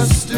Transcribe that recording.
just